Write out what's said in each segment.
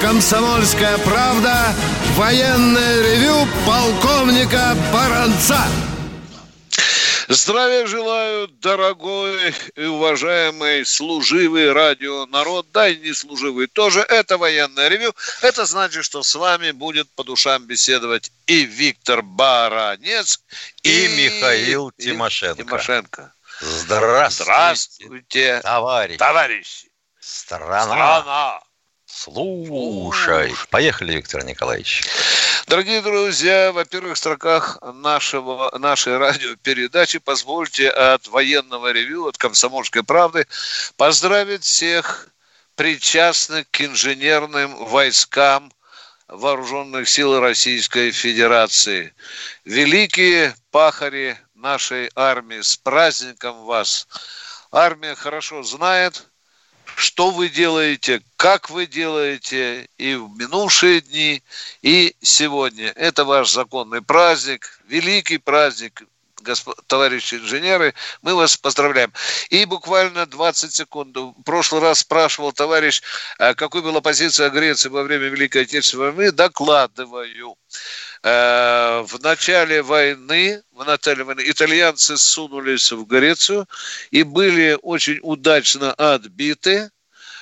«Комсомольская правда» военное ревю полковника Баранца. Здравия желаю, дорогой и уважаемый служивый радио народ, да и не служивый тоже. Это военное ревю. Это значит, что с вами будет по душам беседовать и Виктор Баранец, и, и Михаил Тимошенко. Тимошенко. Здравствуйте, Здравствуйте товарищ. товарищи. Страна. Страна. Слушай. Поехали, Виктор Николаевич. Дорогие друзья, во первых строках нашего, нашей радиопередачи позвольте от военного ревю, от комсомольской правды поздравить всех причастных к инженерным войскам вооруженных сил Российской Федерации. Великие пахари нашей армии, с праздником вас! Армия хорошо знает, что вы делаете, как вы делаете и в минувшие дни, и сегодня. Это ваш законный праздник, великий праздник, госп... товарищи инженеры, мы вас поздравляем. И буквально 20 секунд. В прошлый раз спрашивал товарищ, а какой была позиция Греции во время Великой Отечественной войны. Докладываю. Э, в начале войны, в начале войны итальянцы сунулись в Грецию и были очень удачно отбиты.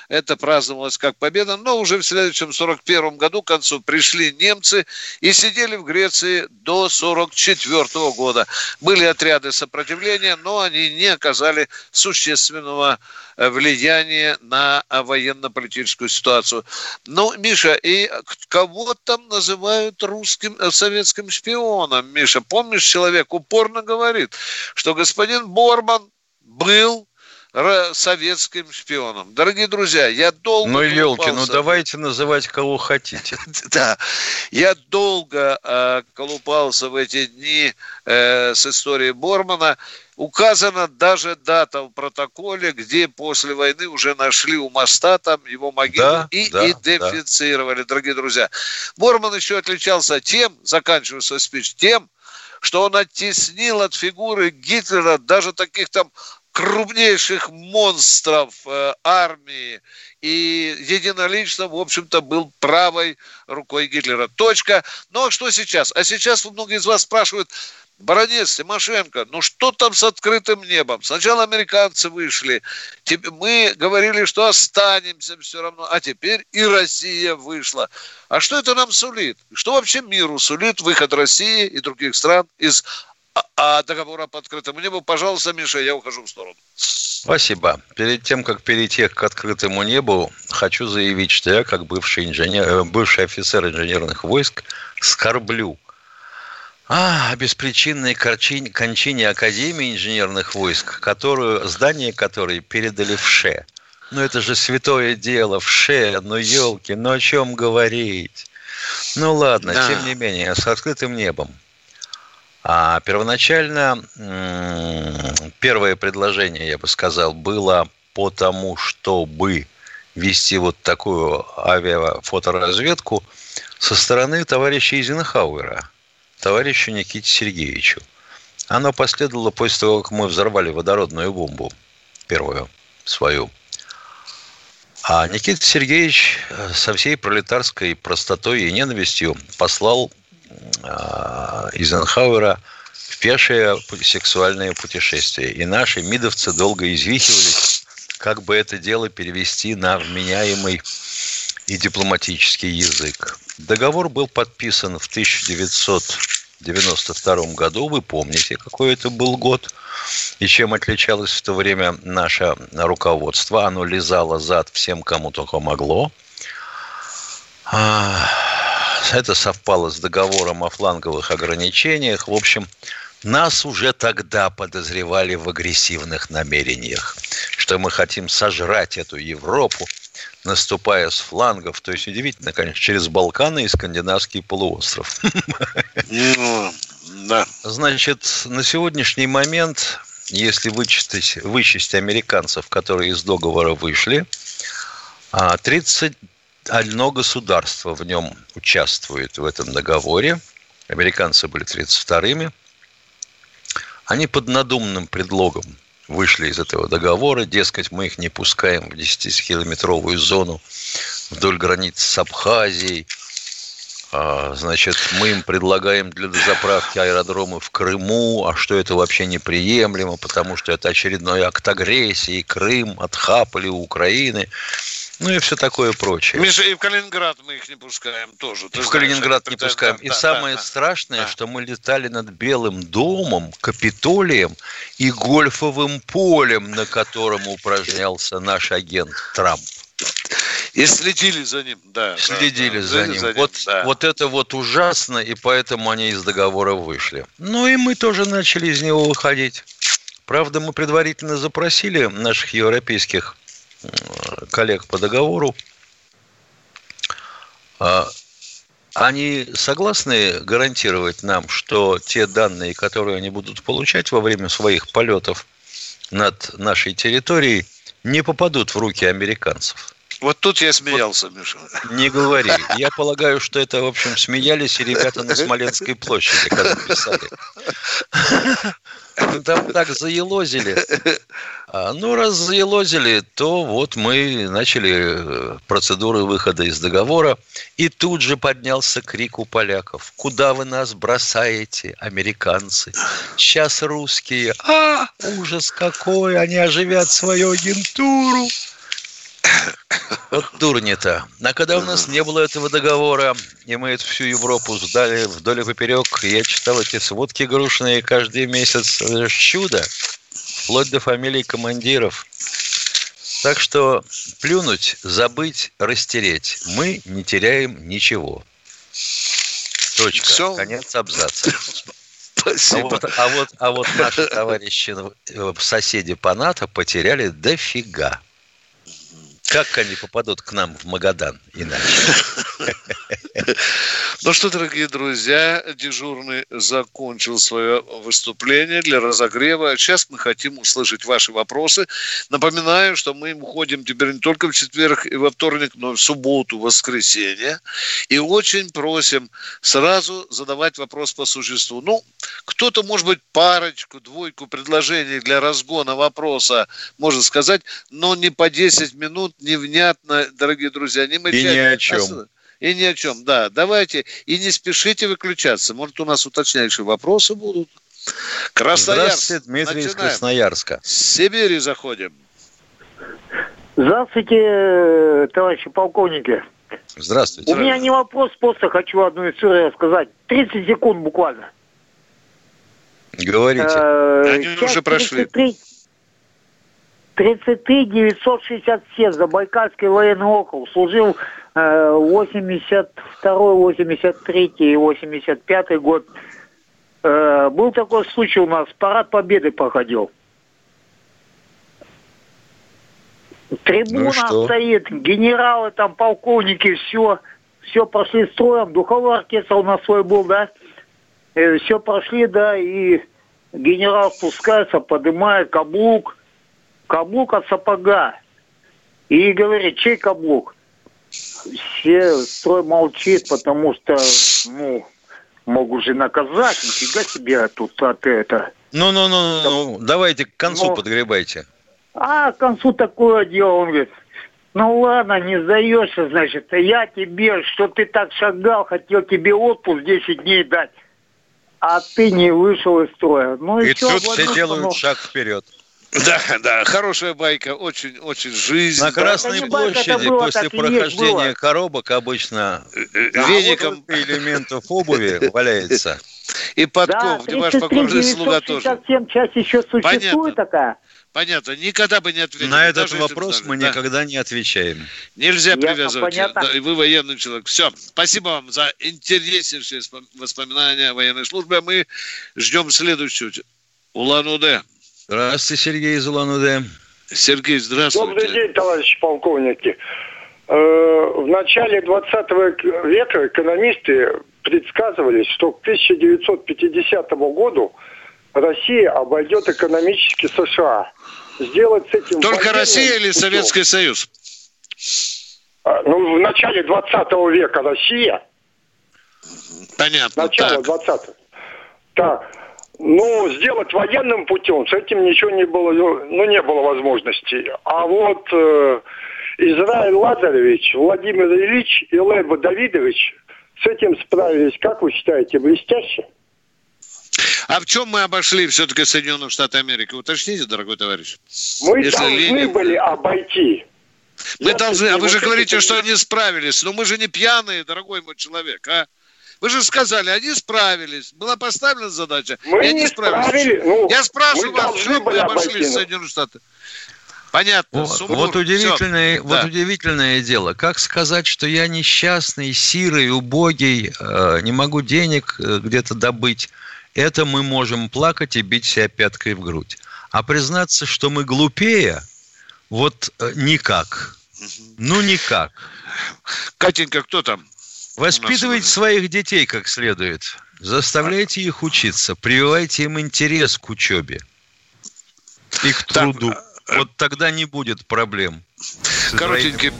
Это праздновалось как победа, но уже в следующем 41 году к концу пришли немцы и сидели в Греции до 44 года. Были отряды сопротивления, но они не оказали существенного э, влияния на военно-политическую ситуацию. Ну, Миша, и кого там называют русским, э, советским шпионом, Миша? Помнишь, человек упорно говорит, что господин Борман был советским шпионом. Дорогие друзья, я долго... Ну, елки, ну давайте называть кого хотите. Да, я долго э, колупался в эти дни э, с историей Бормана. Указана даже дата в протоколе, где после войны уже нашли у моста там его могилу да, и да, идентифицировали, да. дорогие друзья. Борман еще отличался тем, заканчивая свой спич, тем, что он оттеснил от фигуры Гитлера даже таких там крупнейших монстров э, армии и единолично, в общем-то, был правой рукой Гитлера. Точка. Ну а что сейчас? А сейчас многие из вас спрашивают, Баранец, Тимошенко, ну что там с открытым небом? Сначала американцы вышли, мы говорили, что останемся все равно, а теперь и Россия вышла. А что это нам сулит? Что вообще миру сулит выход России и других стран из а договора по открытому небу, пожалуйста, Миша, я ухожу в сторону. Спасибо. Перед тем, как перейти к открытому небу, хочу заявить, что я, как бывший, инженер, э, бывший офицер инженерных войск, скорблю а, о беспричинной кончине, кончине Академии инженерных войск, которую, здание которой передали в ШЕ. Ну, это же святое дело, в ШЕ, ну, елки, ну, о чем говорить? Ну, ладно, да. тем не менее, с открытым небом. А первоначально первое предложение, я бы сказал, было по тому, чтобы вести вот такую авиафоторазведку со стороны товарища Эйзенхауэра, товарищу Никите Сергеевичу. Оно последовало после того, как мы взорвали водородную бомбу, первую свою. А Никита Сергеевич со всей пролетарской простотой и ненавистью послал э, Эйзенхауэра в пешее сексуальное путешествие. И наши мидовцы долго извихивались, как бы это дело перевести на вменяемый и дипломатический язык. Договор был подписан в 1992 году. Вы помните, какой это был год и чем отличалось в то время наше руководство. Оно лизало зад всем, кому только могло. А, это совпало с договором о фланговых ограничениях. В общем, нас уже тогда подозревали в агрессивных намерениях, что мы хотим сожрать эту Европу, наступая с флангов, то есть удивительно, конечно, через Балканы и Скандинавский полуостров. Ну, Да. Значит, на сегодняшний момент, если вычесть, вычесть американцев, которые из договора вышли, 31 а, государство в нем участвует в этом договоре. Американцы были 32-ми. Они под надуманным предлогом вышли из этого договора. Дескать, мы их не пускаем в 10-километровую зону вдоль границ с Абхазией. А, значит, мы им предлагаем для дозаправки аэродромы в Крыму, а что это вообще неприемлемо, потому что это очередной акт агрессии, Крым отхапали у Украины. Ну и все такое прочее. Миша, и в Калининград мы их не пускаем тоже. И в Калининград не пускаем. Да, и да, самое да, страшное, да. что мы летали над Белым домом, Капитолием и гольфовым полем, на котором упражнялся наш агент Трамп. И следили за ним, да. Следили да, за, ним. за ним. Вот, да. вот это вот ужасно, и поэтому они из договора вышли. Ну и мы тоже начали из него выходить. Правда, мы предварительно запросили наших европейских коллег по договору. А, они согласны гарантировать нам, что те данные, которые они будут получать во время своих полетов над нашей территорией, не попадут в руки американцев? Вот тут я смеялся, вот, Миша. Не говори. Я полагаю, что это, в общем, смеялись и ребята на Смоленской площади, когда писали. Там так заелозили. А, ну, раз заелозили, то вот мы начали э, процедуры выхода из договора. И тут же поднялся крик у поляков. Куда вы нас бросаете, американцы? Сейчас русские. А, ужас какой, они оживят свою агентуру. Вот дурни-то. А когда у нас не было этого договора, и мы эту всю Европу сдали вдоль и поперек, я читал эти сводки грушные каждый месяц. Чудо. Вплоть до фамилий командиров. Так что плюнуть, забыть, растереть. Мы не теряем ничего. Точка. Все. Конец абзаца. Спасибо. А вот, а вот, а вот наши товарищи, э, соседи по НАТО потеряли дофига. Как они попадут к нам в Магадан иначе? Ну что, дорогие друзья, дежурный закончил свое выступление для разогрева. Сейчас мы хотим услышать ваши вопросы. Напоминаю, что мы уходим теперь не только в четверг и во вторник, но и в субботу, воскресенье. И очень просим сразу задавать вопрос по существу. Ну, кто-то, может быть, парочку, двойку предложений для разгона вопроса может сказать, но не по 10 минут, невнятно, дорогие друзья. Не мычать, и ни о чем. И ни о чем, да. Давайте, и не спешите выключаться. Может, у нас уточняющие вопросы будут. Красноярск. Здравствуйте, Дмитрий Начинаем. из Красноярска. С Сибири заходим. Здравствуйте, товарищи полковники. Здравствуйте. У меня не вопрос, просто хочу одну историю рассказать. 30 секунд буквально. Говорите. Э, Они уже прошли. 33, 33 967 Забайкальский военный округ. Служил 82 83 и 85 год. Э, был такой случай у нас, парад победы проходил. Трибуна ну стоит, генералы там, полковники, все, все прошли строем, духовой оркестр у нас свой был, да, э, все прошли, да, и генерал спускается, поднимает каблук, каблук от сапога. И говорит, чей каблук? Все строй молчит, потому что, ну, могут же наказать, нифига себе тут от это. Ну-ну-ну, ну, давайте к концу Но... подгребайте. А к концу такое дело, он говорит, ну ладно, не сдаешься, значит, я тебе, что ты так шагал, хотел тебе отпуск 10 дней дать, а ты не вышел из строя. Ну и, и все, тут все делают ну... шаг вперед. Да, да, хорошая байка, очень, очень жизнь. На Красной да, площади было, после прохождения было. коробок обычно э, э, веником вот... элементов обуви валяется. И подков, да, ваш покорный слуга тоже. часть еще существует Понятно. такая. Понятно, никогда бы не ответили. На этот вопрос мы да. никогда не отвечаем. Нельзя Ясно, привязывать. Да, вы военный человек. Все, спасибо вам за интереснейшие воспоминания о военной службе. Мы ждем следующую. Улан-Удэ. Здравствуйте, Сергей из Улан-Удэ. Сергей, здравствуйте. Добрый день, товарищи полковники. Э, в начале 20 века экономисты предсказывали, что к 1950 году Россия обойдет экономически США. Сделать с этим... Только Россия или Советский Союз? А, ну, в начале 20 века Россия. Понятно. Начало так. 20 Так. Ну, сделать военным путем, с этим ничего не было, ну, не было возможности. А вот э, Израиль Лазаревич, Владимир Ильич и Леба Давидович с этим справились, как вы считаете, блестяще? А в чем мы обошли все-таки Соединенные Штаты Америки? Уточните, дорогой товарищ. Мы Если должны Ленин... были обойти. Мы Я должны, а вы же говорите, что они справились. Но мы же не пьяные, дорогой мой человек, а? Вы же сказали, они справились. Была поставлена задача, мы и они справились. Справили. Ну, Я спрашиваю вас, что мы обошли Соединенные Штаты? Понятно. Вот, вот удивительное, Все. вот да. удивительное дело. Как сказать, что я несчастный, сирый, убогий, э, не могу денег э, где-то добыть? Это мы можем плакать и бить себя пяткой в грудь. А признаться, что мы глупее, вот э, никак. Ну никак. Катенька, кто там? Воспитывайте своих детей как следует. Заставляйте их учиться, прививайте им интерес к учебе и к труду. Так, вот тогда не будет проблем. Коротенький,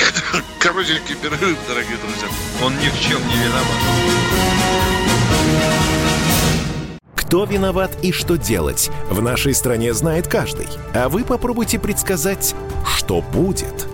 коротенький перерыв, дорогие друзья. Он ни в чем не виноват. Кто виноват и что делать, в нашей стране знает каждый. А вы попробуйте предсказать, что будет –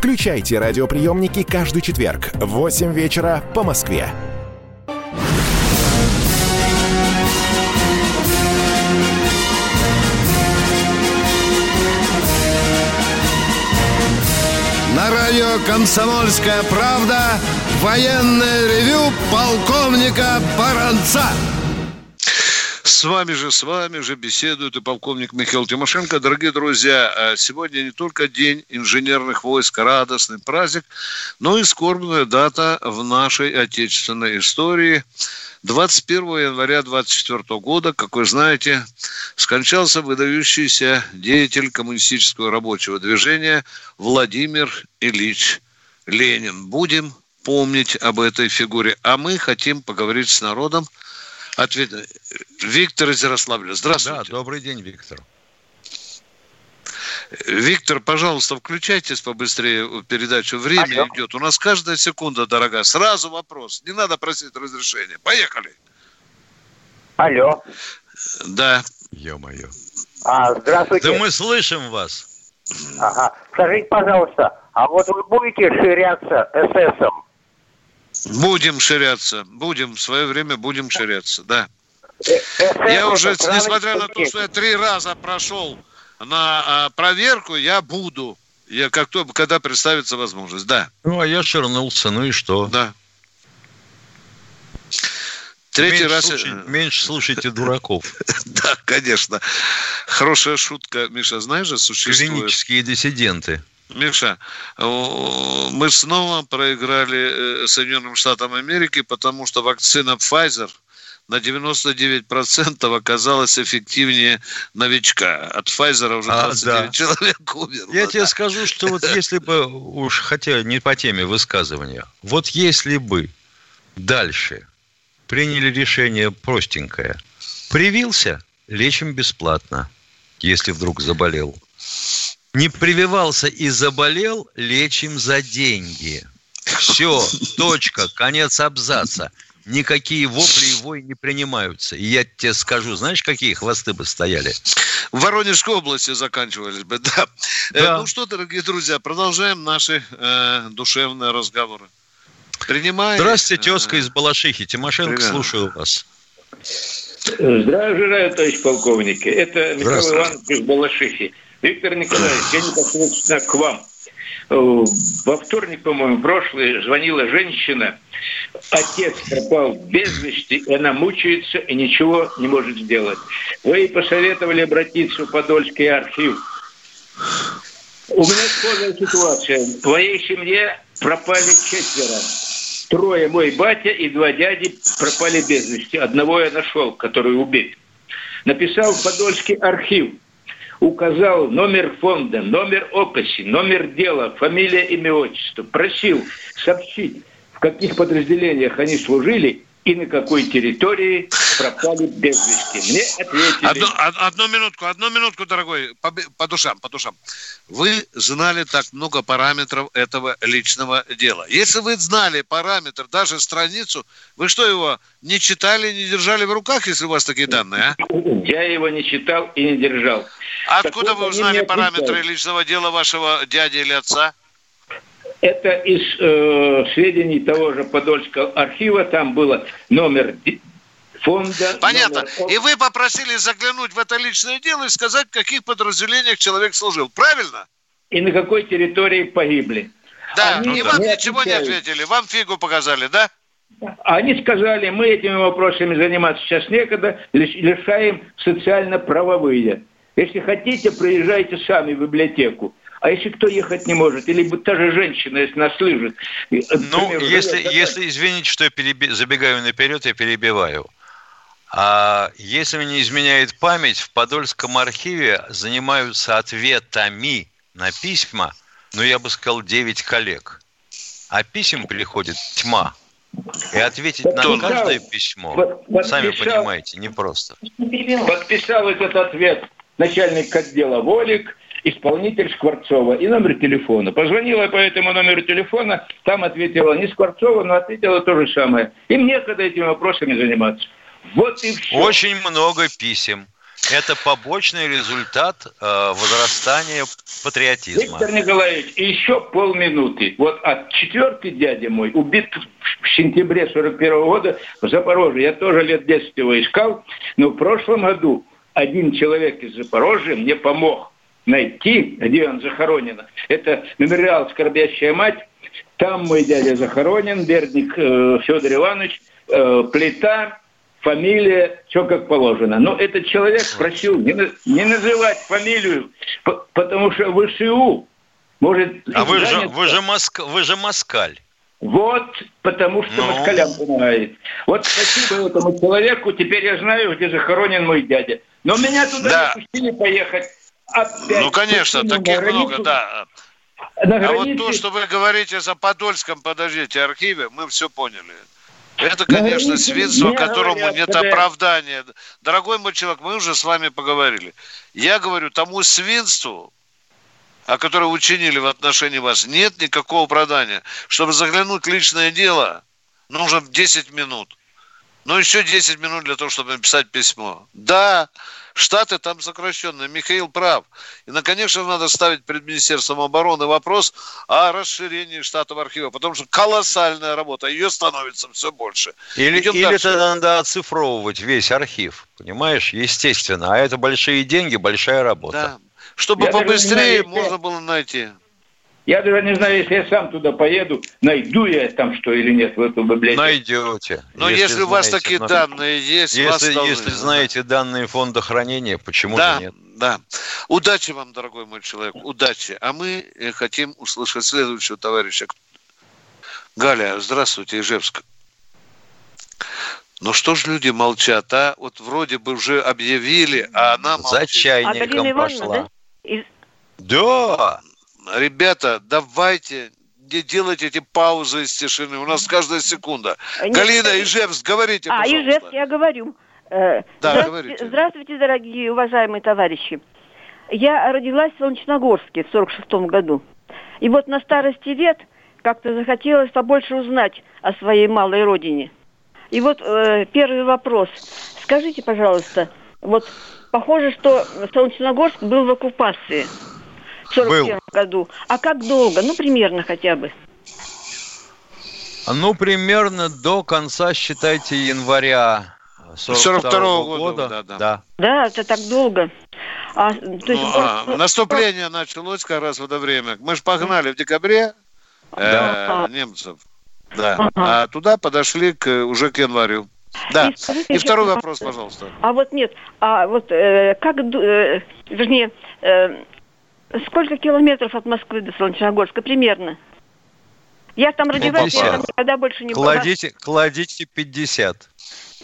Включайте радиоприемники каждый четверг в 8 вечера по Москве. На радио «Комсомольская правда» военное ревю полковника Баранца. С вами же, с вами же беседует и полковник Михаил Тимошенко. Дорогие друзья, а сегодня не только День инженерных войск, радостный праздник, но и скорбная дата в нашей отечественной истории. 21 января 24 года, как вы знаете, скончался выдающийся деятель коммунистического рабочего движения Владимир Ильич Ленин. Будем помнить об этой фигуре. А мы хотим поговорить с народом – Ответ... Виктор из Ярославля. Здравствуйте. Да, добрый день, Виктор. Виктор, пожалуйста, включайтесь побыстрее передачу. Время Алло. идет. У нас каждая секунда дорога. Сразу вопрос. Не надо просить разрешения. Поехали. Алло. Да. Ё-моё. А, здравствуйте. Да мы слышим вас. Ага. Скажите, пожалуйста, а вот вы будете ширяться ССом? Будем ширяться. Будем. В свое время будем ширяться, да. Я уже, несмотря на то, что я три раза прошел на а, проверку, я буду. Я как то, когда представится возможность, да. Ну, а я ширнулся, ну и что? Да. Третий меньше раз... Слушай, меньше слушайте дураков. Да, конечно. Хорошая шутка, Миша, знаешь же, существует... Клинические диссиденты. Миша, мы снова проиграли э, Соединенным Штатам Америки, потому что вакцина Pfizer на 99% оказалась эффективнее новичка. От Pfizer уже 29 а, да. человек умерло. Я да. тебе скажу, что вот если бы, уж хотя не по теме высказывания, вот если бы дальше приняли решение простенькое, привился, лечим бесплатно, если вдруг заболел не прививался и заболел, лечим за деньги. Все, точка, конец абзаца. никакие вопли и вой не принимаются. И я тебе скажу, знаешь, какие хвосты бы стояли? В Воронежской области заканчивались бы, да. Э, да. ну что, дорогие друзья, продолжаем наши э, душевные разговоры. Принимаем. Здравствуйте, тезка из Балашихи. Тимошенко, Привет. слушаю вас. Здравия желаю, товарищ полковник. Это Михаил Иванович из Балашихи. Виктор Николаевич, я непосредственно к вам. Э, во вторник, по-моему, прошлый звонила женщина. Отец пропал без вести, и она мучается и ничего не может сделать. Вы ей посоветовали обратиться в Подольский архив. У меня схожая ситуация. В моей семье пропали четверо. Трое мой батя и два дяди пропали без вести. Одного я нашел, который убит. Написал в Подольский архив – указал номер фонда, номер описи, номер дела, фамилия, имя, отчество. Просил сообщить, в каких подразделениях они служили и на какой территории пропали без вести. Мне ответили... Одну, одну минутку, одну минутку, дорогой, по, по душам, по душам. Вы знали так много параметров этого личного дела. Если вы знали параметр, даже страницу, вы что, его не читали, не держали в руках, если у вас такие данные, а? Я его не читал и не держал. Откуда вы узнали параметры личного дела вашего дяди или отца? Это из э, сведений того же Подольского архива. Там было номер фонда. Понятно. Номер... И вы попросили заглянуть в это личное дело и сказать, в каких подразделениях человек служил. Правильно? И на какой территории погибли. Да, Они и вам ничего не ответили. Вам фигу показали, да? Они сказали, мы этими вопросами заниматься сейчас некогда, лишаем социально-правовые. Если хотите, приезжайте сами в библиотеку. А если кто ехать не может, или та же женщина, если нас слышит. Ну, если, если, извините, что я переби... забегаю наперед, я перебиваю. А если мне не изменяет память, в Подольском архиве занимаются ответами на письма, ну, я бы сказал, 9 коллег. А писем приходит тьма. И ответить подписал, на каждое письмо, подписал, сами понимаете, непросто. Подписал этот ответ начальник отдела Волик, исполнитель Скворцова и номер телефона. Позвонила по этому номеру телефона, там ответила не Скворцова, но ответила то же самое. И мне когда этими вопросами заниматься. Вот и все. Очень много писем. Это побочный результат э, возрастания патриотизма. Виктор Николаевич, еще полминуты. Вот от четвертый дядя мой убит в сентябре 41 -го года в Запорожье. Я тоже лет 10 его искал, но в прошлом году один человек из Запорожья мне помог найти, где он захоронен. Это мемориал «Скорбящая мать». Там мой дядя захоронен, Бердник э, Федор Иванович, э, плита, фамилия, все как положено. Но этот человек просил не, не называть фамилию, потому что ВСУ может... А вы же, вы, же Моск... вы же москаль. Вот, потому что ну... москалям помогает. Вот спасибо этому человеку, теперь я знаю, где захоронен мой дядя. Но меня туда да. не пустили поехать. Опять ну, конечно, таких много, да. На границе... А вот то, что вы говорите за Подольском, подождите, архиве, мы все поняли. Это, конечно, свидетельство, которому говорят, нет когда... оправдания. Дорогой мой человек, мы уже с вами поговорили. Я говорю, тому свинству, о которое учинили в отношении вас, нет никакого оправдания. Чтобы заглянуть в личное дело, нужно 10 минут. Ну, еще 10 минут для того, чтобы написать письмо. Да, Штаты там сокращенные. Михаил прав. И, конечно, надо ставить перед Министерством обороны вопрос о расширении штатов архива, потому что колоссальная работа, ее становится все больше. Или, или тогда надо оцифровывать весь архив, понимаешь, естественно. А это большие деньги, большая работа. Да. Чтобы Я побыстрее можно было найти. Я даже не знаю, если я сам туда поеду, найду я там что или нет в эту библиотеку. Найдете. Но если, если у вас знаете, такие смотрите. данные есть, если, вас должны, если знаете данные фонда хранения, почему да, же нет? Да. Удачи вам, дорогой мой человек, удачи. А мы э, хотим услышать следующего товарища. Галя, здравствуйте, Ижевск. Ну что ж люди молчат, а? Вот вроде бы уже объявили, а она молчит. За чайником а пошла. Да? Из... да ребята, давайте не делайте эти паузы из тишины. У нас каждая секунда. Нет, Галина Ижевск, говорите, А, пожалуйста. Ижевск, я говорю. Э, да, здравствуйте, говорите. Здравствуйте, дорогие уважаемые товарищи. Я родилась в Солнечногорске в 46 году. И вот на старости лет как-то захотелось побольше узнать о своей малой родине. И вот э, первый вопрос. Скажите, пожалуйста, вот похоже, что Солнечногорск был в оккупации в 41 году. А как долго? Ну, примерно хотя бы. Ну, примерно до конца, считайте, января 42 -го года. года. Да, да. да. да, это так долго. А, то есть, ну, а, ну, наступление ну, началось как раз в это время. Мы же погнали в декабре э, немцев. Да. Ага. А туда подошли к, уже к январю. Да. И, скажите, И второй вопрос, пожалуйста. А вот нет, а вот э, как, э, вернее, э, сколько километров от Москвы до Солнечногорска примерно? Я там родилась, я там никогда больше не кладите, была. Кладите 50.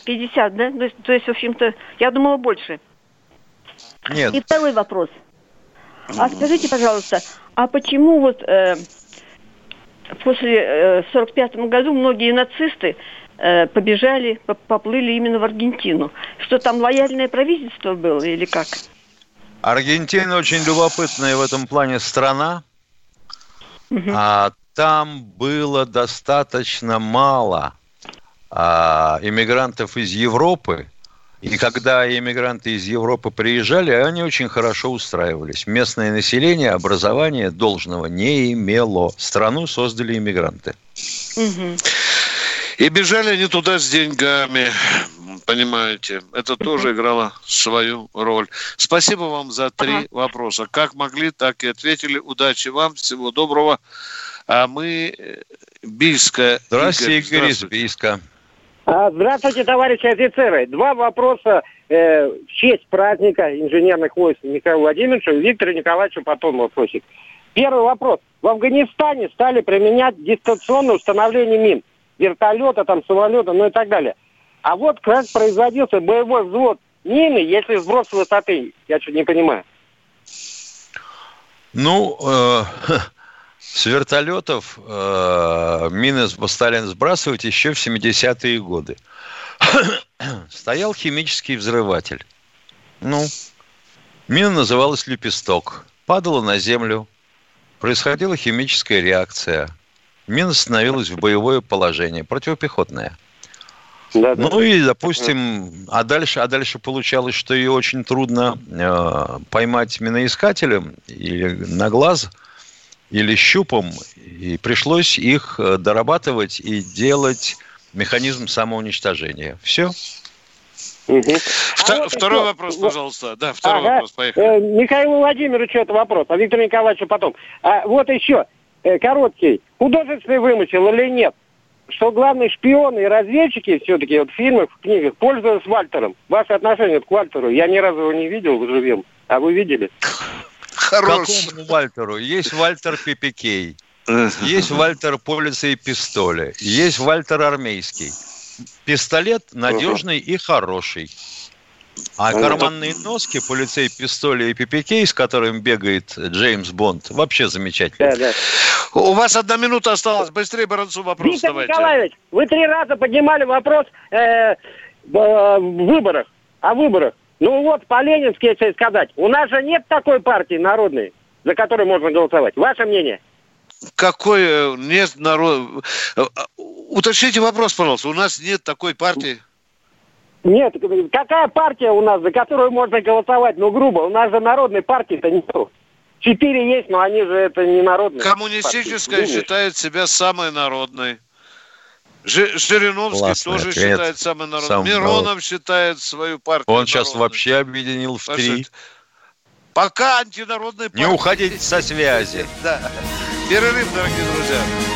50, да? То есть, то есть, в общем-то, я думала больше. Нет. И второй вопрос. А скажите, пожалуйста, а почему вот э, после э, 45 году многие нацисты э, побежали, поплыли именно в Аргентину? Что там лояльное правительство было или как? Аргентина очень любопытная в этом плане страна. Угу. А там было достаточно мало а, иммигрантов из Европы, и когда иммигранты из Европы приезжали, они очень хорошо устраивались. Местное население образования должного не имело. Страну создали иммигранты. Угу. И бежали они туда с деньгами, понимаете. Это тоже играло свою роль. Спасибо вам за три ага. вопроса. Как могли, так и ответили. Удачи вам, всего доброго. А мы э, Бийска. Здравствуйте, Игорь, Игорь из Бийска. А, здравствуйте, товарищи офицеры. Два вопроса э, в честь праздника инженерных войск Михаилу Владимировичу и Виктору Николаевичу потом вопросик. Первый вопрос. В Афганистане стали применять дистанционное установление мин. Вертолета, там, самолета, ну и так далее. А вот как производился боевой взвод мины, если сброс высоты? Я что-то не понимаю. Ну, э, С вертолетов э, мины стали сбрасывать еще в 70-е годы. Стоял химический взрыватель. Ну, мина называлась «Лепесток». Падала на землю. Происходила химическая реакция. Мина становилась в боевое положение, противопехотное. Да, да. Ну и, допустим, а дальше, а дальше получалось, что ее очень трудно э, поймать миноискателем или на глаз – или щупом, и пришлось их э, дорабатывать и делать механизм самоуничтожения. Все. Угу. Втор, а второй вот вопрос, пожалуйста. Да, второй ага. вопрос, поехали. Э, Михаилу Владимировичу это вопрос, а Виктору Николаевичу потом. А вот еще, э, короткий. Художественный вымысел или нет? Что главные шпионы и разведчики все-таки вот в фильмах, в книгах пользуются Вальтером. Ваше отношение к Вальтеру? Я ни разу его не видел живем. А вы видели? Хорош. Какому Вальтеру? Есть Вальтер Пипикей. Есть Вальтер Полиция и пистоли. Есть Вальтер Армейский. Пистолет надежный и хороший. А ну, карманные носки, полицей, пистоли и пипикей, с которым бегает Джеймс Бонд, вообще замечательно. Да, да. У вас одна минута осталась. Быстрее Баранцу вопрос Виктор давайте. Николаевич, вы три раза поднимали вопрос э, в выборах. О выборах. Ну вот, по-ленински, если сказать, у нас же нет такой партии народной, за которую можно голосовать. Ваше мнение? Какой э, нет народ... Э, уточните вопрос, пожалуйста. У нас нет такой партии. Нет, какая партия у нас, за которую можно голосовать? Ну, грубо, у нас же народной партии-то нету. Четыре есть, но они же это не народные. Коммунистическая партии. считает себя самой народной. Жириновский Классный тоже ответ. считает самый народ. Сам Миронов народ. считает свою партию. Он народной. сейчас вообще объединил в три. Пока антинародный партия. Не уходите со связи. Да. Перерыв, дорогие друзья.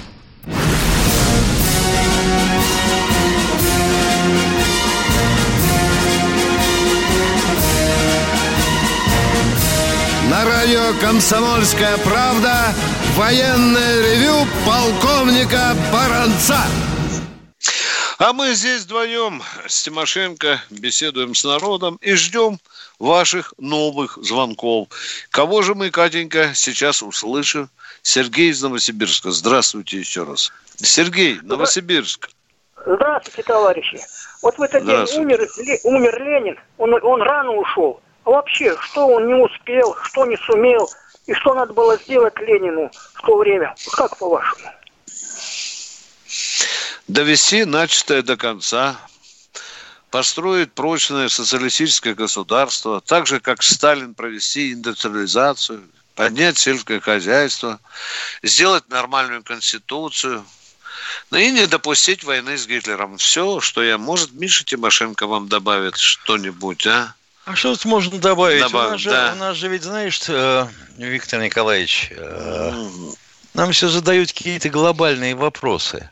На радио «Комсомольская правда» военное ревю полковника Баранца. А мы здесь вдвоем с Тимошенко беседуем с народом и ждем ваших новых звонков. Кого же мы, Катенька, сейчас услышим? Сергей из Новосибирска. Здравствуйте еще раз. Сергей, Новосибирск. Здравствуйте, товарищи. Вот в этот день умер, умер Ленин, он, он рано ушел. Вообще, что он не успел, что не сумел, и что надо было сделать Ленину в то время? Как по-вашему? довести начатое до конца, построить прочное социалистическое государство, так же, как Сталин провести индустриализацию, поднять сельское хозяйство, сделать нормальную конституцию, ну и не допустить войны с Гитлером. Все, что я... Может, Миша Тимошенко вам добавит что-нибудь, а? А что тут можно добавить? Добав... у, нас же, да. у нас же ведь, знаешь, э, Виктор Николаевич, э, нам все задают какие-то глобальные вопросы.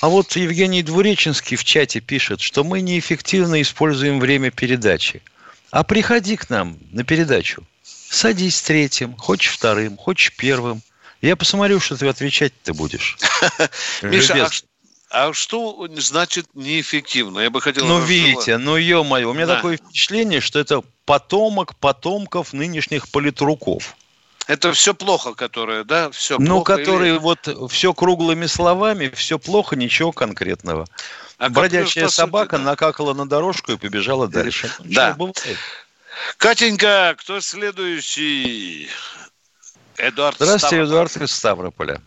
А вот Евгений Двуреченский в чате пишет, что мы неэффективно используем время передачи. А приходи к нам на передачу. Садись третьим, хочешь вторым, хочешь первым. Я посмотрю, что ты отвечать-то будешь. Миша, а, а что значит неэффективно? Я бы хотел... Ну, видите, ну, ё-моё, у меня да. такое впечатление, что это потомок потомков нынешних политруков. Это все плохо, которые, да, все ну, плохо. которые или... вот все круглыми словами, все плохо, ничего конкретного. А Бродячая собака сути, накакала на дорожку и побежала дальше. Да. Катенька, кто следующий? Эдуард Здравствуйте, Ставрополь. Эдуард из Ставрополя.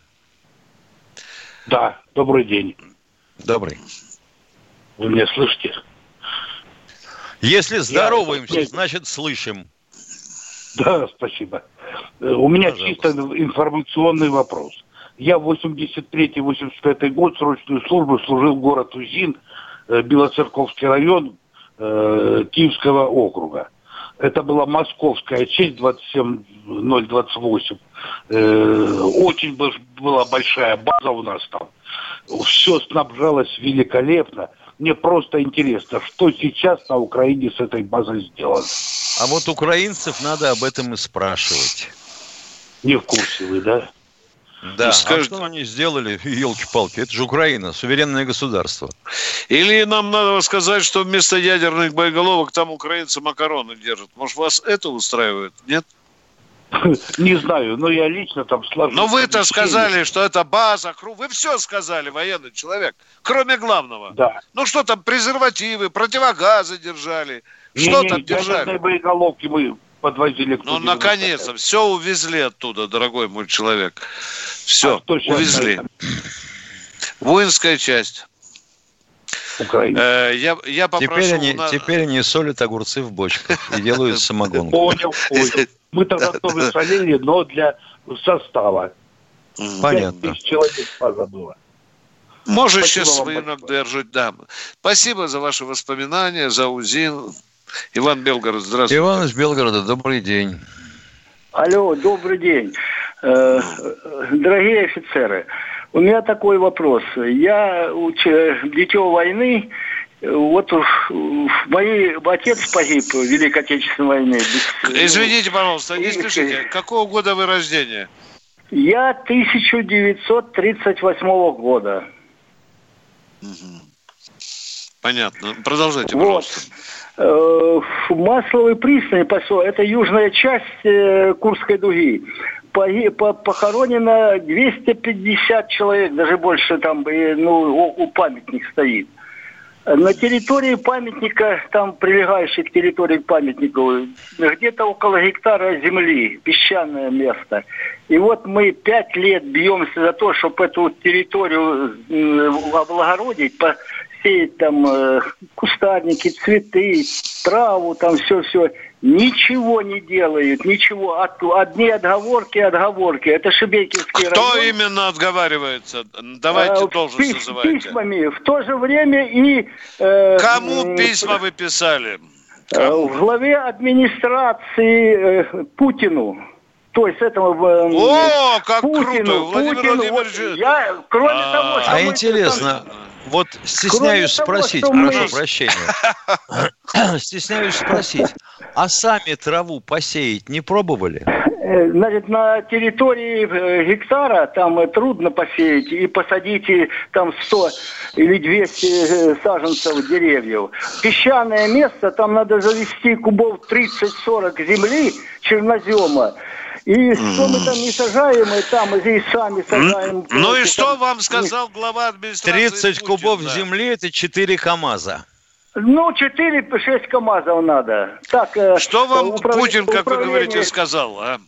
Да, добрый день. Добрый. Вы меня слышите? Если здороваемся, Я... значит слышим. Да, спасибо. Э, у меня Пожалуйста. чисто информационный вопрос. Я в 83-85 год срочную службу служил в город Узин, э, Белоцерковский район э, Киевского округа. Это была московская честь 27028. Э, очень была большая база у нас там. Все снабжалось великолепно. Мне просто интересно, что сейчас на Украине с этой базой сделано. А вот украинцев надо об этом и спрашивать. Не в курсе вы, да? Да, скажет... а что они сделали, елки-палки, это же Украина, суверенное государство. Или нам надо сказать, что вместо ядерных боеголовок там украинцы макароны держат. Может, вас это устраивает, нет? Не знаю, но я лично там сложил. Но вы-то сказали, что это база, вы все сказали, военный человек, кроме главного. Да. Ну что там, презервативы, противогазы держали, что не, там не, держали? боеголовки мы подвозили. Ну, наконец-то, все увезли оттуда, дорогой мой человек. Все, а увезли. Воинская часть. Украина. Э, я, я попрошу... Теперь они, на... теперь они солят огурцы в бочках и делают самогонку. Понял, понял. Мы тогда тоже солили, но для состава. Понятно. человек база было. Может, сейчас свинок держать, да. Спасибо за ваши воспоминания, за УЗИН. Иван Белгород, здравствуйте. Иван из Белгорода, добрый день. Алло, добрый день. Э, дорогие офицеры, у меня такой вопрос. Я дитё войны, вот мой отец погиб в Великой Отечественной войне. Извините, пожалуйста, не спешите. Какого года вы рождения? Я 1938 года. Понятно. Продолжайте, пожалуйста. Вот. Э, Масловой пристани, это южная часть э, Курской дуги. Похоронено 250 человек, даже больше там ну, у памятник стоит. На территории памятника, там прилегающей к территории памятника, где-то около гектара земли, песчаное место. И вот мы пять лет бьемся за то, чтобы эту территорию облагородить, посеять там э, кустарники, цветы, траву, там все-все. Ничего не делают, ничего. От, одни отговорки, отговорки. Это Шебекинский Кто район. именно отговаривается? Давайте Э, должность пис- называйте. Письмами. В то же время и... э, Кому письма вы писали? э, В главе администрации э, Путину. То есть этому... э, О, как Путину, круто! Владимир Путину. Владимирович... Вот я, кроме А, того, что А интересно, вот стесняюсь Кроме того, спросить, мы- прошу прощения, стесняюсь спросить, а сами траву посеять не пробовали? Э, Значит, на территории э, гектара там э, трудно посеять и посадить там 100 или 200 э, саженцев деревьев. Песчаное место, там надо завести кубов 30-40 земли, чернозема. И что мы там не сажаем, и там и сами сажаем. Ну и что вам сказал глава администрации 30 Путин, кубов да? земли – это 4 КАМАЗа. Ну, 4-6 КАМАЗов надо. Так, э, Что вам управля- Путин, как вы управление- говорите, сказал, а?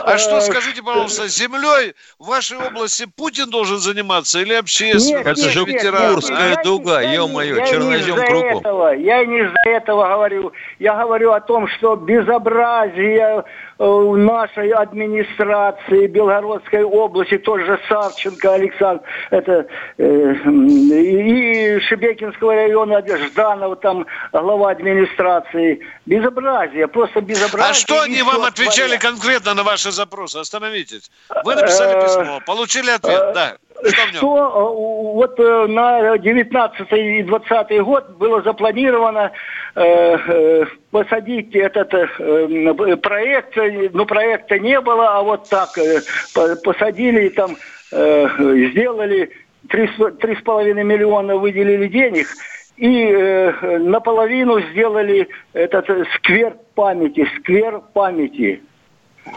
А что, скажите, пожалуйста, землей в вашей области Путин должен заниматься или общественность? Это же Курская а? дуга, ё-моё, Я не чернозем из-за кругом. этого, я не из-за этого говорю. Я говорю о том, что безобразие э, в нашей администрации Белгородской области, тот же Савченко Александр, это, э, и Шебекинского района Жданов, там глава администрации. Безобразие, просто безобразие. А что они вам отвечали творят. конкретно на ваши запросы? Остановитесь. Вы написали Э, письмо, получили ответ, да. Что? Что э, вот э, на 19 и 20 год было запланировано э, э, посадить этот э, э, проект, э, ну проекта не было, а вот так э, по- посадили и там э, сделали три с- три с половиной миллиона выделили денег и э, наполовину сделали этот э, сквер памяти, сквер памяти.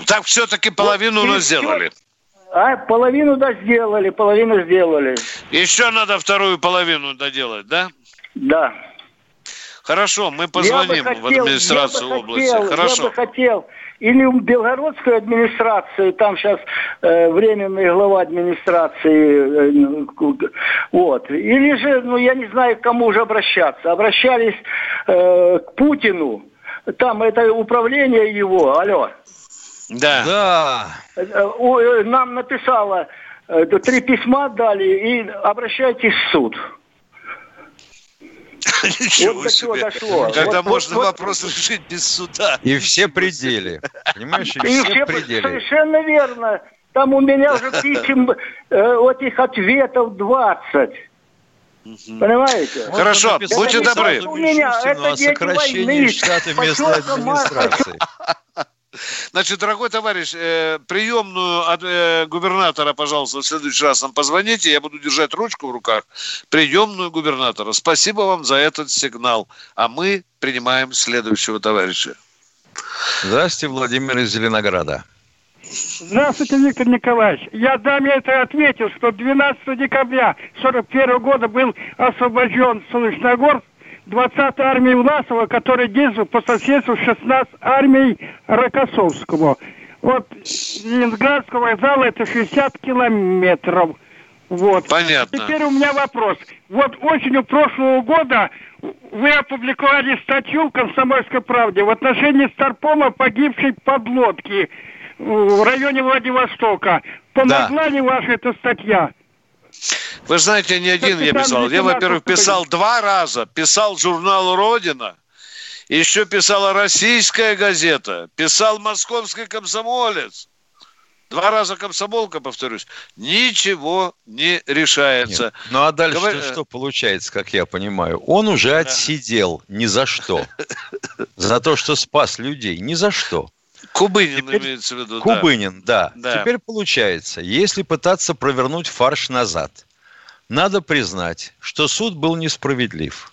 Так все-таки половину Вот, сделали. А половину да сделали, половину сделали. Еще надо вторую половину доделать, да? Да. Хорошо, мы позвоним в хотел- администрацию я области. хотел, Хорошо. Я бы хотел или в Белгородскую администрацию, там сейчас э, временный глава администрации, э, вот, или же, ну я не знаю, к кому же обращаться. Обращались э, к Путину, там это управление его, алло. Да. Да. Э, э, Нам написала, э, три письма дали и обращайтесь в суд. Ничего Вот до чего себе. дошло. Когда Вот- можно вот- вопрос решить без суда. И все пределы. Понимаешь, и И все все пределы. совершенно верно. Там у меня уже писем, э, этих ответов 20. Понимаете? Хорошо, будьте добры. У меня Мишустину о это дети сокращении войны. штата местной администрации. Значит, дорогой товарищ, э, приемную от э, губернатора, пожалуйста, в следующий раз нам позвоните, я буду держать ручку в руках. Приемную губернатора. Спасибо вам за этот сигнал. А мы принимаем следующего товарища. Здравствуйте, Владимир из Зеленограда. Здравствуйте, Виктор Николаевич. Я даме это ответил, что 12 декабря 41 года был освобожден Солнечногорск 20 армии Власова, который действовал по соседству с 16 армией Рокоссовского. Вот Ленинградского вокзала это 60 километров. Вот. Понятно. Теперь у меня вопрос. Вот осенью прошлого года вы опубликовали статью в «Комсомольской правде» в отношении Старпома погибшей подлодки в районе Владивостока. Помогла ли ваша эта статья? Вы знаете, не один я писал. Я, во-первых, писал два раза. Писал журнал «Родина», еще писала «Российская газета», писал «Московский комсомолец». Два раза комсомолка, повторюсь. Ничего не решается. Ну а дальше Говор- что получается, как я понимаю? Он уже отсидел ни за что. За то, что спас людей. Ни за что. Кубынин имеется в виду. да. Кубынин, да. Да. Теперь получается, если пытаться провернуть фарш назад, надо признать, что суд был несправедлив.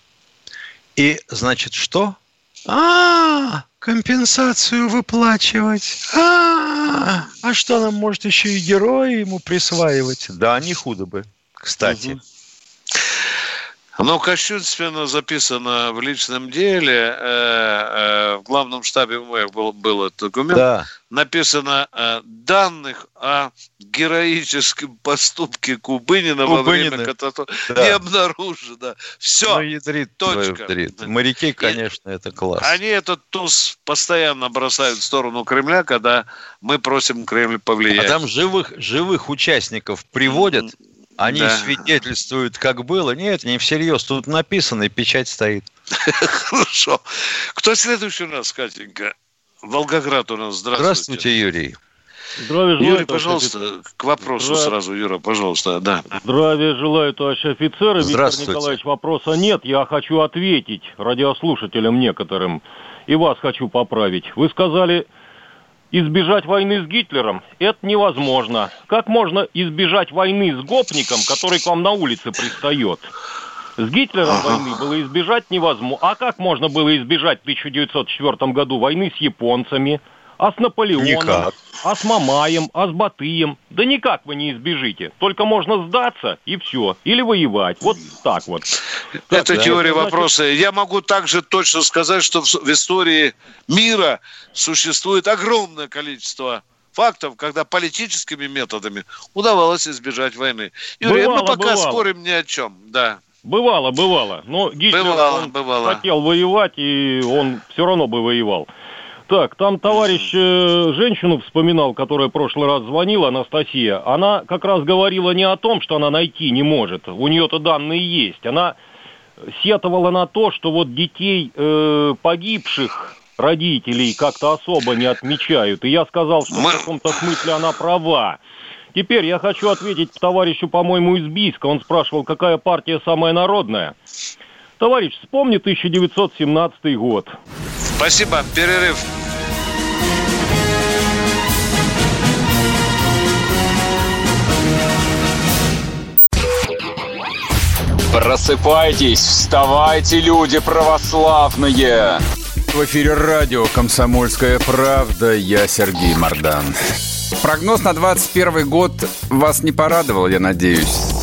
И, значит, что? А, компенсацию выплачивать. А, а что нам может еще и герои ему присваивать? Да, не худо бы, кстати. Но кощунственно записано в личном деле, э, э, в главном штабе МВФ был, был этот документ, да. написано э, данных о героическом поступке Кубынина, Кубынина. во время катастрофы да. не обнаружено. Все, ну, ядрит точка. Ядрит. Моряки, конечно, И это класс. Они этот туз постоянно бросают в сторону Кремля, когда мы просим Кремль повлиять. А там живых, живых участников приводят, mm-hmm они да. свидетельствуют, как было. Нет, не всерьез. Тут написано, и печать стоит. Хорошо. Кто следующий у нас, Катенька? Волгоград у нас. Здравствуйте. Здравствуйте, Юрий. Здравия желаю, Юрий, пожалуйста, офицер. к вопросу Здра... сразу, Юра, пожалуйста, да. Здравия желаю, товарищ офицер. Виктор Николаевич, вопроса нет. Я хочу ответить радиослушателям некоторым. И вас хочу поправить. Вы сказали, избежать войны с Гитлером – это невозможно. Как можно избежать войны с гопником, который к вам на улице пристает? С Гитлером войны было избежать невозможно. А как можно было избежать в 1904 году войны с японцами – а с Наполеоном, никак. а с Мамаем, а с Батыем. Да никак вы не избежите. Только можно сдаться и все. Или воевать. Вот так вот. Это да, теория значит... вопроса. Я могу также точно сказать, что в истории мира существует огромное количество фактов, когда политическими методами удавалось избежать войны. Юрий, бывало, мы пока бывало. спорим ни о чем. Да. Бывало, бывало. Но Гитлер бывало, он бывало. хотел воевать, и он все равно бы воевал. Так, там товарищ э, женщину вспоминал, которая в прошлый раз звонила, Анастасия. Она как раз говорила не о том, что она найти не может. У нее-то данные есть. Она сетовала на то, что вот детей э, погибших родителей как-то особо не отмечают. И я сказал, что в каком-то смысле она права. Теперь я хочу ответить товарищу, по-моему, из Бийска. Он спрашивал, какая партия самая народная. Товарищ, вспомни 1917 год. Спасибо. Перерыв. Просыпайтесь, вставайте, люди православные! В эфире радио «Комсомольская правда». Я Сергей Мордан. Прогноз на 21 год вас не порадовал, я надеюсь.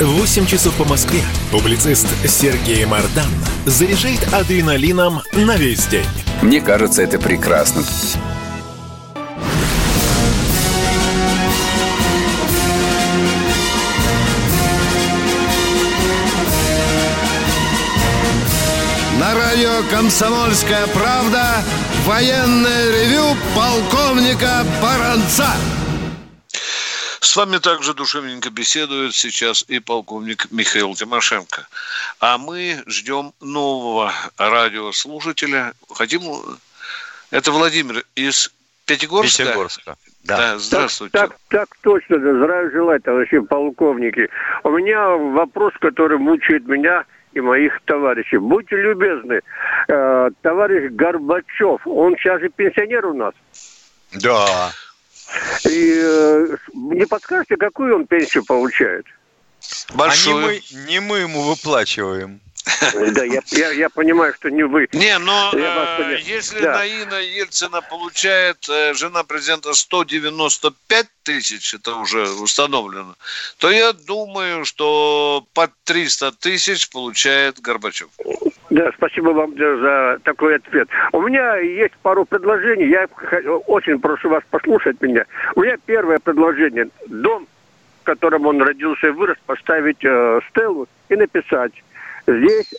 8 часов по Москве публицист Сергей Мардан заряжает адреналином на весь день. Мне кажется, это прекрасно. На радио «Комсомольская правда» военное ревю полковника Баранца. С вами также душевненько беседует сейчас и полковник Михаил Тимошенко. А мы ждем нового радиослушателя. Хотим... Это Владимир из Пятигорска? Пятигорска. Да. да, здравствуйте. Так, так, так точно, да, здравия желаю, товарищи полковники. У меня вопрос, который мучает меня и моих товарищей. Будьте любезны, э, товарищ Горбачев, он сейчас же пенсионер у нас. Да. И э, не подскажете, какую он пенсию получает? Большую. А не мы, не мы ему выплачиваем. Да, я, я, я понимаю, что не вы. Не, но э, если да. Наина Ельцина получает, э, жена президента, 195 тысяч, это уже установлено, то я думаю, что под 300 тысяч получает Горбачев. Да, спасибо вам за такой ответ. У меня есть пару предложений. Я очень прошу вас послушать меня. У меня первое предложение. Дом, котором он родился и вырос, поставить э, стелу и написать Здесь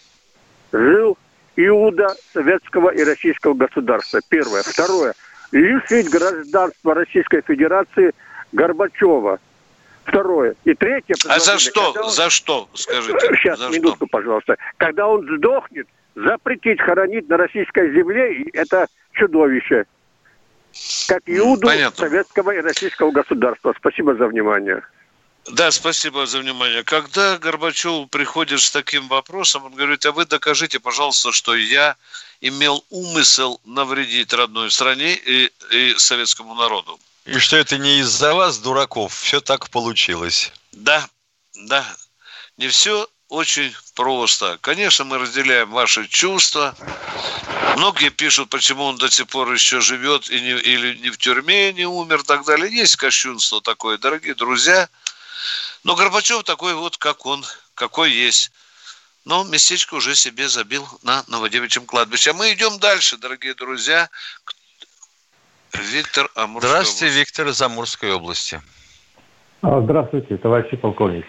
жил Иуда советского и российского государства. Первое. Второе. Лишить гражданства Российской Федерации Горбачева. Второе. И третье. А за что? Он... За что, скажите? Сейчас, за минутку, что? пожалуйста. Когда он сдохнет, запретить хоронить на российской земле – это чудовище. Как Иуду Понятно. советского и российского государства. Спасибо за внимание. Да, спасибо за внимание. Когда Горбачев приходит с таким вопросом, он говорит, а вы докажите, пожалуйста, что я имел умысел навредить родной стране и, и советскому народу. И что это не из-за вас, дураков, все так получилось. Да, да. Не все очень просто. Конечно, мы разделяем ваши чувства. Многие пишут, почему он до сих пор еще живет и не, или не в тюрьме не умер и так далее. Есть кощунство такое, дорогие друзья. Но Горбачев такой вот, как он, какой есть. Но местечко уже себе забил на Новодевичьем кладбище. А мы идем дальше, дорогие друзья. Виктор Амурской Здравствуйте, области. Виктор из Амурской области. А, здравствуйте, товарищи полковники.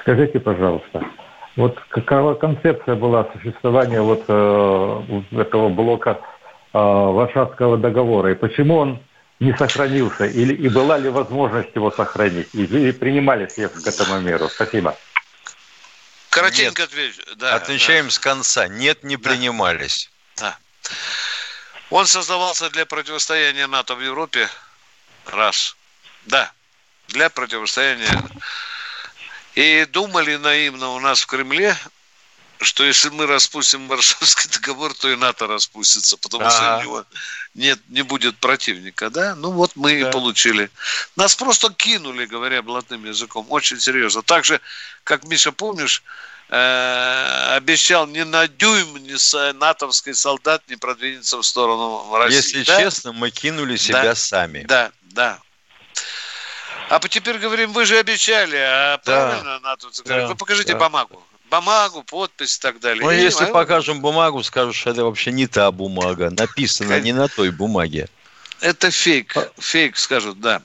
Скажите, пожалуйста, вот какова концепция была существования вот э, этого блока э, Варшавского договора и почему он не сохранился или и была ли возможность его сохранить и, и принимались ли к этому меру? Спасибо. Коротенько отвечу. Да, Отвечаем да. с конца. Нет, не да. принимались. Да. Он создавался для противостояния НАТО в Европе. Раз. Да. Для противостояния и думали наивно у нас в Кремле, что если мы распустим Варшавский договор, то и НАТО распустится, потому ага. что у него нет, не будет противника, да? Ну вот мы да. и получили. Нас просто кинули, говоря блатным языком, очень серьезно. Так же, как, Миша, помнишь, э, обещал ни на дюйм ни с натовский солдат не продвинется в сторону России. Если да? честно, мы кинули себя да, сами. Да, да. А теперь говорим, вы же обещали, а да. правильно НАТО да. Вы покажите да. бумагу. Бумагу, подпись и так далее. Ну, и если а... покажем бумагу, скажут, что это вообще не та бумага. Написано не на той бумаге. Это фейк. Фейк скажут, да.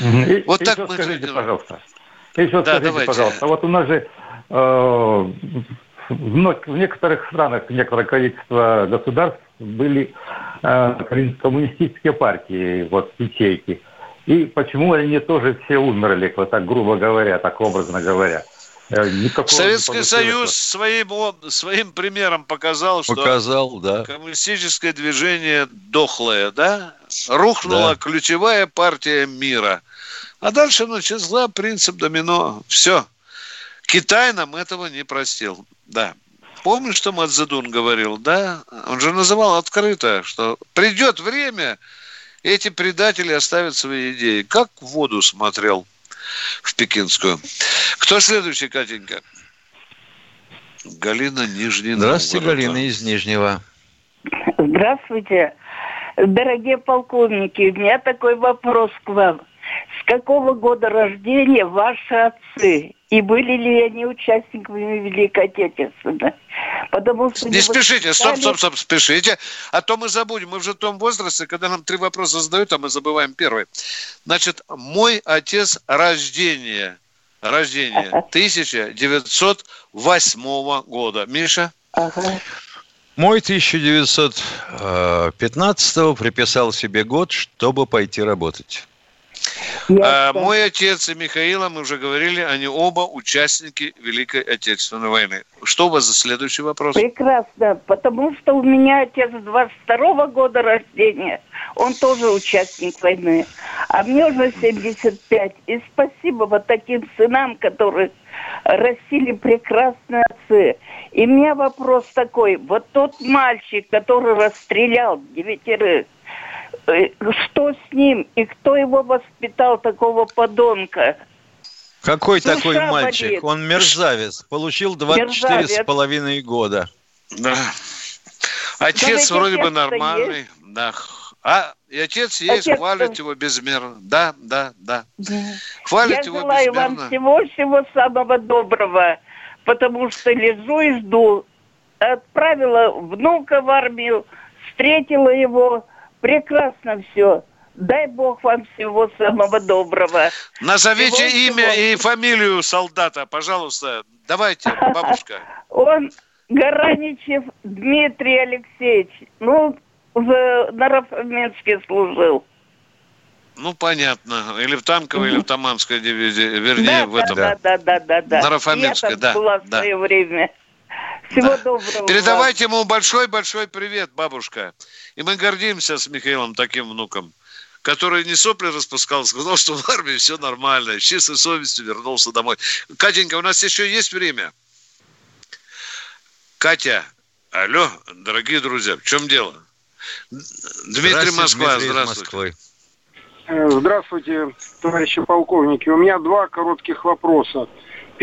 И, вот так мы скажите, пожалуйста. Еще да, скажите, давайте. пожалуйста. Вот у нас же э, в некоторых странах, некоторое количество государств были э, коммунистические партии, вот ячейки. И почему они тоже все умерли, вот так грубо говоря, так образно говоря. Э, никакого Советский Союз своим, своим примером показал, что показал, да. коммунистическое движение дохлое, да? Рухнула да. ключевая партия мира. А дальше начался принцип домино. Все. Китай нам этого не простил. Да. Помнишь, что Мадзедун говорил, да? Он же называл открыто, что придет время, эти предатели оставят свои идеи. Как в воду смотрел в пекинскую. Кто следующий, Катенька? Галина Нижний Здравствуйте, Галина из Нижнего. Здравствуйте. Дорогие полковники, у меня такой вопрос к вам. С какого года рождения ваши отцы? И были ли они участниками Великой Отечественной? Потому что не, спешите, стоп, стоп, стоп, спешите. А то мы забудем. Мы уже в том возрасте, когда нам три вопроса задают, а мы забываем первый. Значит, мой отец рождения, рождения 1908 года. Миша? Ага. Мой 1915 приписал себе год, чтобы пойти работать. А, мой отец и Михаила, мы уже говорили, они оба участники Великой Отечественной войны. Что у вас за следующий вопрос? Прекрасно, потому что у меня отец 22 года рождения, он тоже участник войны, а мне уже 75. И спасибо вот таким сынам, которые растили прекрасные отцы. И у меня вопрос такой, вот тот мальчик, который расстрелял девятерых, Э, что с ним и кто его воспитал, такого подонка? Какой Душа такой мальчик? Болит. Он мерзавец. Получил 24 с половиной года. Да. Отец да вроде бы нормальный. Есть. Да. А, и отец есть, отец хвалит его безмерно. Да, да, да. да. Хвалит Я его желаю безмерно. вам всего-всего самого доброго, потому что лежу и жду. Отправила внука в армию, встретила его, Прекрасно все. Дай Бог вам всего самого доброго. Назовите всего имя всего. и фамилию солдата, пожалуйста. Давайте, бабушка. Он Гараничев Дмитрий Алексеевич. Ну, в Нарафаминске служил. Ну, понятно. Или в танковой, или в Таманской дивизии. Вернее, да, в этом. Да, да, да, да, да. Нарафаминской, да. была в да. свое время. Всего да. доброго. Передавайте ему большой-большой привет, бабушка. И мы гордимся с Михаилом таким внуком, который не сопли распускал, сказал, что в армии все нормально, с чистой совестью вернулся домой. Катенька, у нас еще есть время? Катя, Алло, дорогие друзья, в чем дело? Дмитрий Москва, Дмитрий здравствуйте. Э, здравствуйте, товарищи полковники. У меня два коротких вопроса.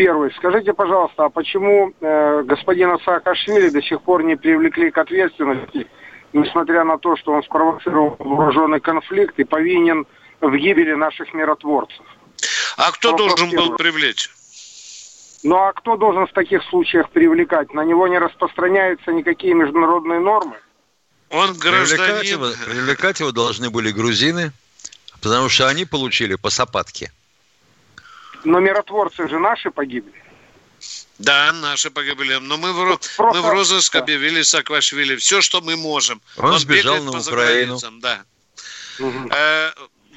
Первый. Скажите, пожалуйста, а почему э, господина Саакашвили до сих пор не привлекли к ответственности, несмотря на то, что он спровоцировал вооруженный конфликт и повинен в гибели наших миротворцев? А кто Вопрос должен первый. был привлечь? Ну а кто должен в таких случаях привлекать? На него не распространяются никакие международные нормы? Он гражданин... Привлекать его, привлекать его должны были грузины, потому что они получили по сапатке. Но миротворцы же наши погибли. Да, наши погибли. Но мы в, Просто, мы в розыск да. объявили Саакашвили. Все, что мы можем. Он, Он сбежал на Украину. Да. Угу. Э,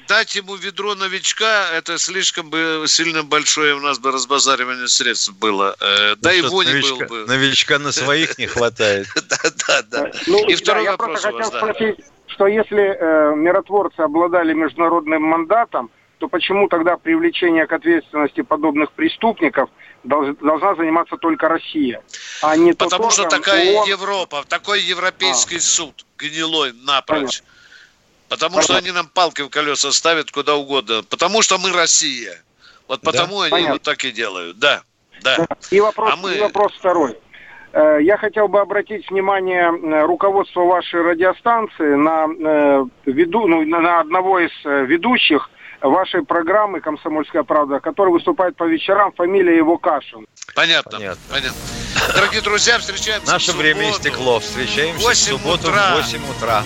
дать ему ведро новичка, это слишком бы сильно большое у нас бы разбазаривание средств было. Э, да ну, его не новичка, было бы. Новичка на своих не хватает. Да, да, да. Ну, И второй вопрос Я просто хотел спросить, что если э, миротворцы обладали международным мандатом, то почему тогда привлечение к ответственности подобных преступников должна заниматься только Россия, а не Потому что такая ООН... Европа, такой европейский а. суд гнилой напрочь. Понятно. Потому что они нам палки в колеса ставят куда угодно. Потому что мы Россия. Вот потому да? они Понятно. вот так и делают. Да, да. И вопрос, а мы... и вопрос второй. Э, я хотел бы обратить внимание э, руководства вашей радиостанции на, э, веду, ну, на одного из ведущих вашей программы «Комсомольская правда», который выступает по вечерам, фамилия его Кашин. Понятно, понятно. понятно. Дорогие друзья, встречаемся Наше время истекло. Встречаемся в субботу утра. в 8 утра.